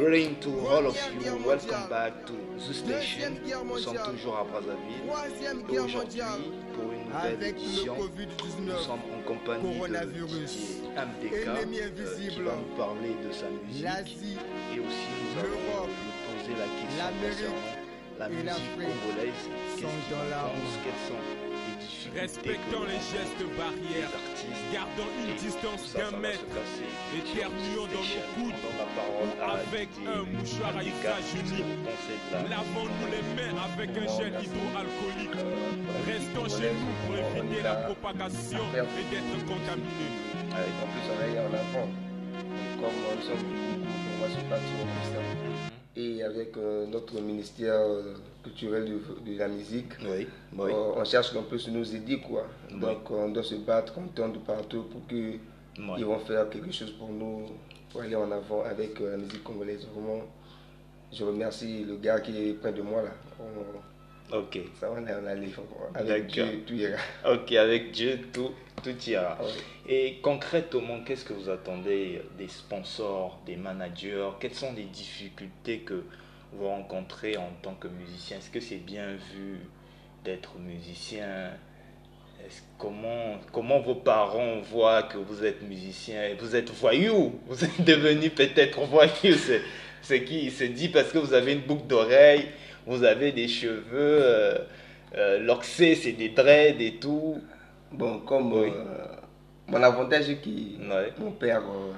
Greeting to all of you, welcome back to The Station. Nous sommes toujours à Brazzaville. Et aujourd'hui, pour une nouvelle édition, nous sommes en compagnie de Didier MDK euh, qui va nous parler de sa musique. et aussi nous allons lui poser la question concernant la musique congolaise. Qu'est-ce qu'il en pense Quelles sont Respectons les gestes barrières, gardons une distance d'un mètre, éternuons dans nos coudes, à avec un mouchoir à usage unique. Lavons-nous les mains avec un gel hydroalcoolique. Restons chez nous pour éviter la propagation et d'être contaminés. Avec en plus on en avant. Comme nous sommes beaucoup, on va se battre au. Et avec euh, notre ministère euh, culturel de, de la musique, Oui, oui. euh, on cherche un peu sur nous aider quoi. Oui. Donc on doit se battre, de partout pour que oui. ils vont faire quelque chose pour nous, pour aller en avant avec la musique congolaise. Vraiment, je remercie le gars qui est près de moi là. On- Ok. ça on est. Avec Dieu, tout ira. Ok, avec Dieu, tout, tout ira. Ah. Et concrètement, qu'est-ce que vous attendez des sponsors, des managers? Quelles sont les difficultés que vous rencontrez en tant que musicien? Est-ce que c'est bien vu d'être musicien? Comment, comment vos parents voient que vous êtes musicien? Vous êtes voyou? Vous êtes devenu peut-être voyou C'est ce qui? Se dit parce que vous avez une boucle d'oreille, vous avez des cheveux, euh, euh, l'oxé, c'est des dreads et tout. Bon, comme Oui. euh, mon avantage est que Ouais. mon père, euh,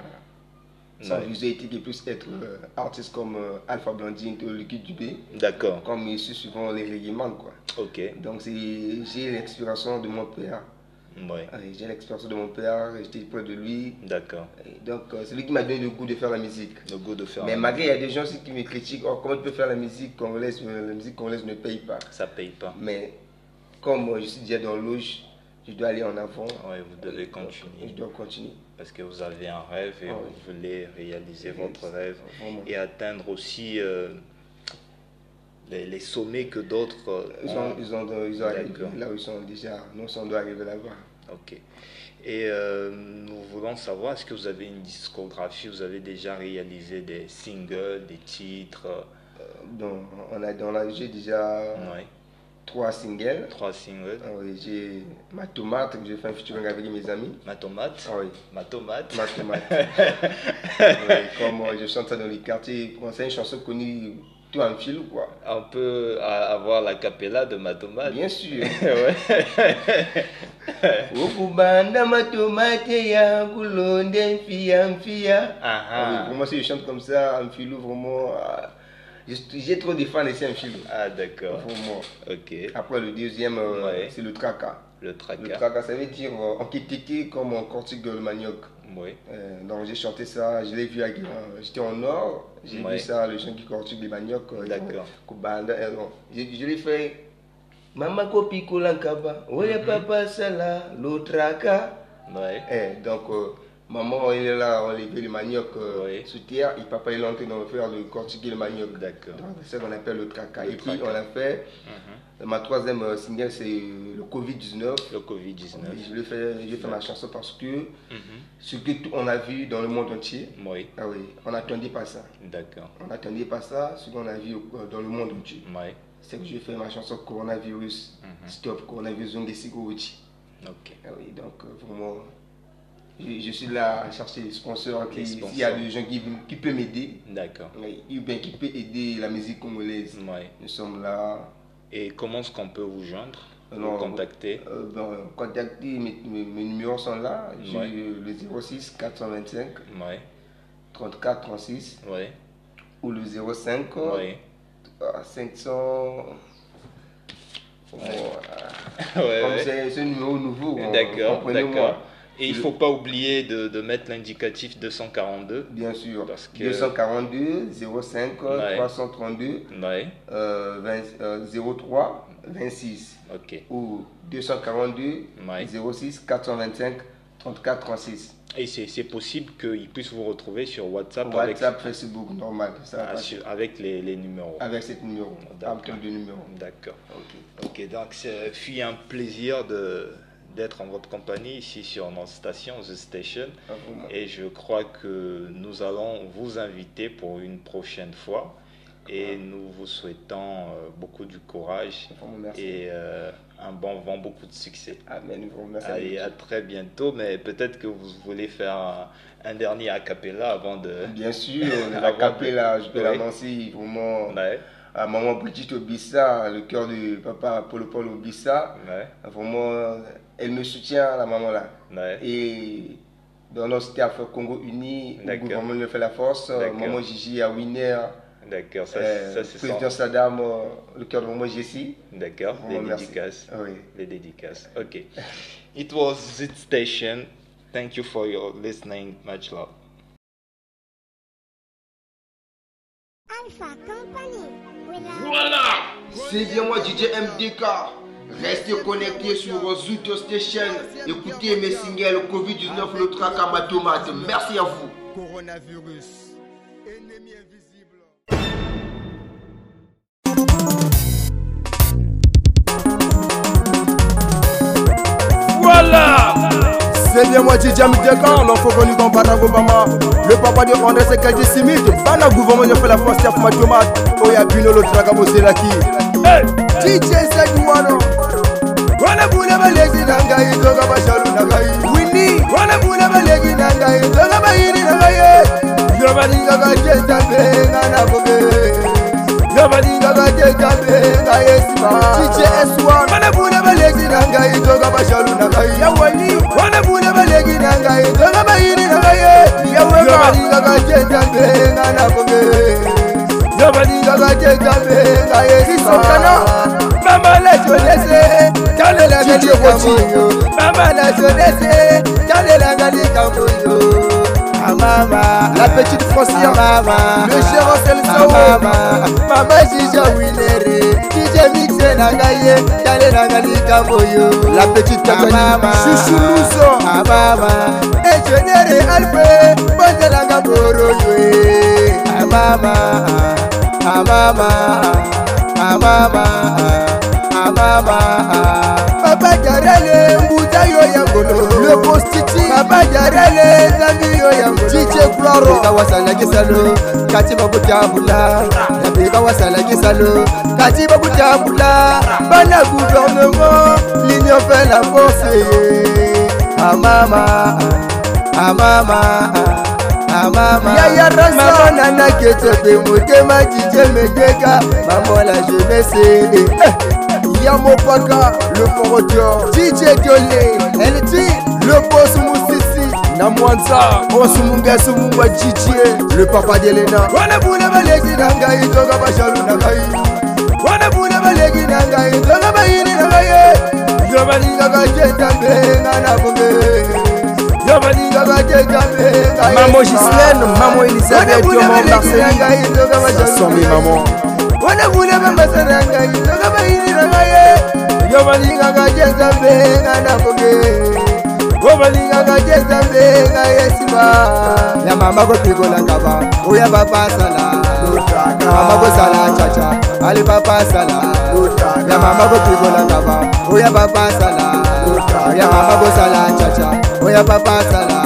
son visée était qu'il puisse être euh, artiste comme Alpha Blondine ou Liquid Dubé, D'accord, comme il suit souvent les réglements quoi. ok. Donc c'est- j'ai l'inspiration de mon père. Ouais, Euh, J'ai l'inspiration de mon père, j'étais près de lui. d'accord. Donc euh, c'est lui qui m'a donné le goût de faire la musique. Le goût de faire. Mais malgré il y a des gens aussi qui me critiquent, oh, comment tu peux faire la musique congolaise, euh, la musique congolaise ne paye pas. Ça paye pas. Mais comme je suis déjà dans l'auge, je dois aller en avant. Ouais, vous devez continuer. Je dois continuer. Parce que vous avez un rêve et Ah vous voulez réaliser votre rêve Vraiment. et atteindre aussi euh, les, les sommets que d'autres. euh, Ils, ont. ils, ont, ils ont arrivé D'accord. là où ils sont déjà. Nous, on doit arriver là-bas. Ok. Et euh, nous voulons savoir, est-ce que vous avez une discographie Vous avez déjà réalisé des singles, des titres? Euh, Donc, on a, on a, j'ai déjà Ouais. trois singles. Trois singles. Ah oui, j'ai ma tomate que j'ai fait un featuring avec mes amis. Ma tomate Ah oui, Ma tomate ma tomate. Oui, comme euh, je chante ça dans les quartiers, c'est une chanson connue fil quoi. On peut avoir la capella de ma tomate Bien sûr. ouais. Ukubanda matomate ya kulonde mfia mfia. Ah, ah. vraiment, si je chante comme ça, en filou, vraiment. ah, j'ai- trop de fans ici en filou. Ah, d'accord. Vraiment. Ok. Après, le deuxième, euh, Ouais. c'est le tracas. Le Le tracas. tracas, ça veut dire euh, en kitiki comme en cortique le manioc. Oui. Euh, donc j'ai chanté ça, je l'ai vu, avec, euh, j'étais en or, j'ai vu ça, le chant qui cortique les manioc. euh, D'accord. Euh, je, je l'ai fait. Mama kopi kolankaba, oya Mhm. papa sala, tracas. Ouais. Eh, donc, euh, maman, il est là, on levait le manioc euh, Oui. sous terre, et papa, il est entré dans le faire le cortiquer le manioc. D'accord. C'est ce qu'on appelle le tracas. Et puis, on a fait, Mhm. ma troisième euh, single, c'est euh, le Covid-19. Le Covid-19. Et Je j'ai fait ma chanson parce que Mhm. ce que tout- on a vu dans le monde entier, Oui. ah oui, on n'attendait pas ça. D'accord. On n'attendait pas ça, ce qu'on a vu euh, dans le monde entier. Oui. C'est que j'ai fait ma chanson Coronavirus, Mhm. Stop Coronavirus Zongesigowichi. Ok. Ah oui, donc vraiment, je, je suis là à chercher des sponsors. Qui- sponsors. S'il y a des gens qui, qui peuvent m'aider, D'accord. ou bien qui peuvent aider la musique congolaise, nous sommes là. Et comment est-ce qu'on peut vous joindre Vous contacter? Euh, ben, contactez, mes, mes- mes numéros sont là. Ouais. le 06 425 Oui. 34 36 Oui. ou le 05 Oui. euh, 500. Bon, Ouais. euh, Ouais, comme ouais. c'est un numéro nouveau, euh, D'accord, d'accord. Et il Le- faut pas oublier de, de mettre l'indicatif 242. Bien sûr. Parce que- 242 05 Ouais. 332 Oui. euh, 20, euh, 03 26 Ok. ou 242 Ouais. 06 425 34 36. Et c'est possible qu'ils puissent vous retrouver sur WhatsApp, WhatsApp, Facebook, normal. Ça avec, ah, sur- avec les, les numéros. Avec ce numéro. D'accord. Avec. D'accord. Ok. Ok, donc ce fut un plaisir de d'être en votre compagnie ici sur notre station, The Station. Et je crois que nous allons vous inviter pour une prochaine fois. Et nous vous souhaitons euh, beaucoup du courage et euh, un bon vent, beaucoup de succès. Amen. Allez, à très bientôt, mais peut-être que vous voulez faire un, dernier a cappella avant de... Bien sûr, Avant la de- je peux Oui. l'annoncer vraiment Ouais, à maman Brigitte Obissa, le cœur de papa Paul Paul Obissa. ouais, Vraiment, elle me soutient, la maman là. ouais. Et dans notre staff Congo Uni, le gouvernement nous fait la force, euh, maman Gigi à Winner, D'accord, ça, euh, ça c'est président. Saddam, euh, le cœur de maman Jessie. D'accord, les dédicaces. Oui. Les dédicaces. Ok. It was Zit Station. Thank you for your listening. Much love. Alpha Company. Voilà C'est bien moi DJ MDK. Restez connectés sur Zuto Station. Écoutez mes singles Covid-19, le track à ma tomate. Merci à vous. Coronavirus, ennemi Préviens-moi, j'ai jamais des gars, l'enfant connu dans Baragobama. Le papa de André, c'est quel dissimide. Pas la gouvernement, j'ai fait la force, tiaf ma tomate. Oh, y'a Bino, l'autre, la gabo, c'est la qui. DJ, c'est du mono. Wana bula balegi na ngai zoga bashalu na ngai Winni Wana bula balegi na ngai zoga bayini na ngai Nobody got just a thing and a boogie Nobody got just a thing I yes ma DJ S1 Wana bula balegi na petite foncière le cher oselsao mama jija winere jija mixe na ngai ye talelanga likambo yo la petite ah, katanisusunuso amama ah, ejenere alpe bonzelanga boroyo e ah, amama amama amama amama nabiga wasala gisalo kati bakujabula nabiga wasala gisalo kati bakujabula bana gouvernement l'union fait la force amama amama amama. Yaya rasa mama nana ketepe motema jije medeka mamola jeunesse eh, yamopaka le foroteur dj diole lt le boss musi namwansa osumungasumunga chichie le papa delena. Wana bule baleki nangai toka bashalu nangai wana bule baleki nangai toka bayini nangai yobaninga bajenda mbenga nabuge yobaninga bajenda mbenga mamo gislene ah, ah. mamo elisabeth yomo marcelin somi mamo. Wana bule bambasa nangai toka bayini nangai yobaninga bajenda mbenga nabuge wobalingaka jesa mbenga yesima na mama kopikolangaba uya papasala mama kosala chacha ali papasala ya mama kopikolangaba uya papasala ya mama kosala chacha uya papasala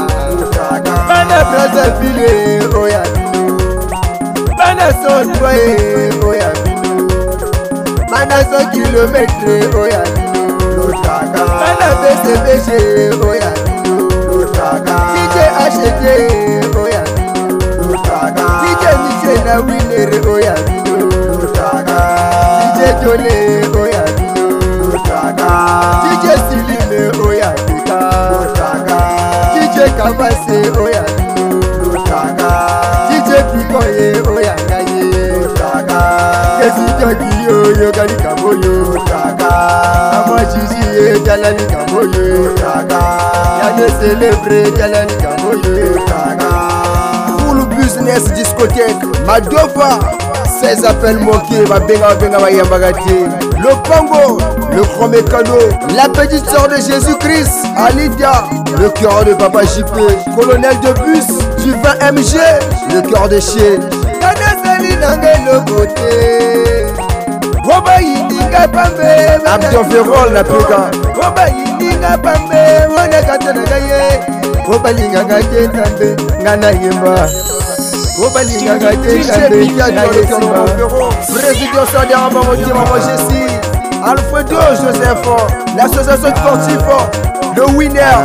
bana brasa file oya bino bana sotwaye oya bino bana so kilometre oya bino na wilere oya biyo jíjẹ jọlẹ oya biyo jíjẹ sílílẹ oya bíkà jíjẹ kàmáṣe oya biyo jíjẹ bíkọyẹ oya gáyé kẹsí jọgì yoyo gani kàmóyo àmọ jíjí yé jalani kàmóyo yàtọ̀ sẹlẹ̀brẹ̀ jalani kàmóyo. Business discothèque. Madova 16 appels manqués babenga babenga bayambaka te le Congo le grand mécano la petite sœur de Jésus-Christ Alidia le cœur de papa JP colonel de bus du 20 MG le cœur de chien kanasali nange lokote obayindinga pambe abdon ferol na peka obayindinga pambe monekatonaka ye. Obalingaka te nzambe nga nayemba obalingaka te nzambe nayesimba président bangotima mogesi alfredo joseph l'association sportif le winner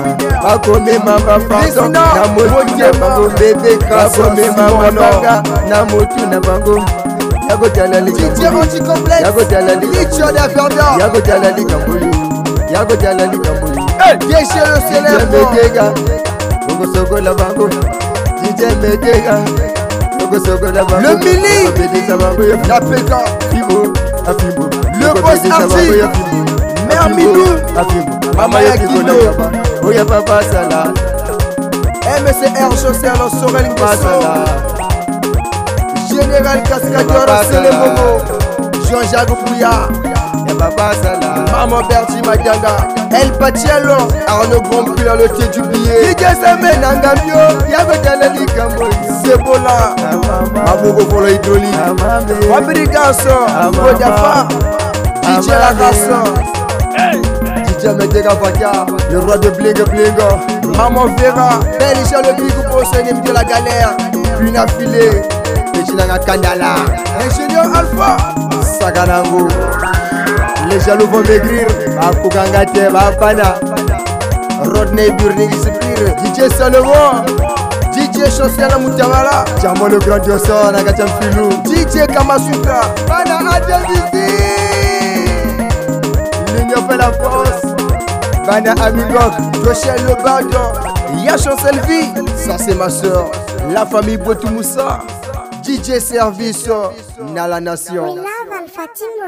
bakomema bapardon na motu na bango bebeka bakomema mabanga na motu na yakotala yakotala okosokola bango Le Mili. La afimbo Le boss Archie. Mère Midou. afimbo Mama ya Kido. oya papa. Sala MCR José Alon Sorel pasala Général Cascadeur Papa Selemomo, Jean-Jacques Bouya, ya papa sala Maman Bertie Madianga, El Paciello, Arnaud Grandprix dans le pied du billet, DJ Seme Nangambio, yakotala likambo Sebola, Maboko Polo Idoli, amambe Fabrigaso, Godiafa, DJ Lagasso, DJ Meteka Faka, le roi de bling bling. Maman Vera, Belisha le Big Boss, ennemi de la galère, une affilée, Pechinanga Kandala, Ingénieur Alpha, Sakanango. Les jaloux vont maigrir, Bakuganga te Bapana. Rodney Burning Sipir, DJ Salomon, DJ Chancel Moutawala, Jamo le grand diossor, Nagacham Filou. DJ Kamasutra, Bana Adjavisi, l'Union fait la force. Bana Amigok, Rochelle Le Bardon, Ya Chancel Vie, ça c'est ma soeur, la famille Botoumoussa, DJ Service, Nala Nation. We Fatim.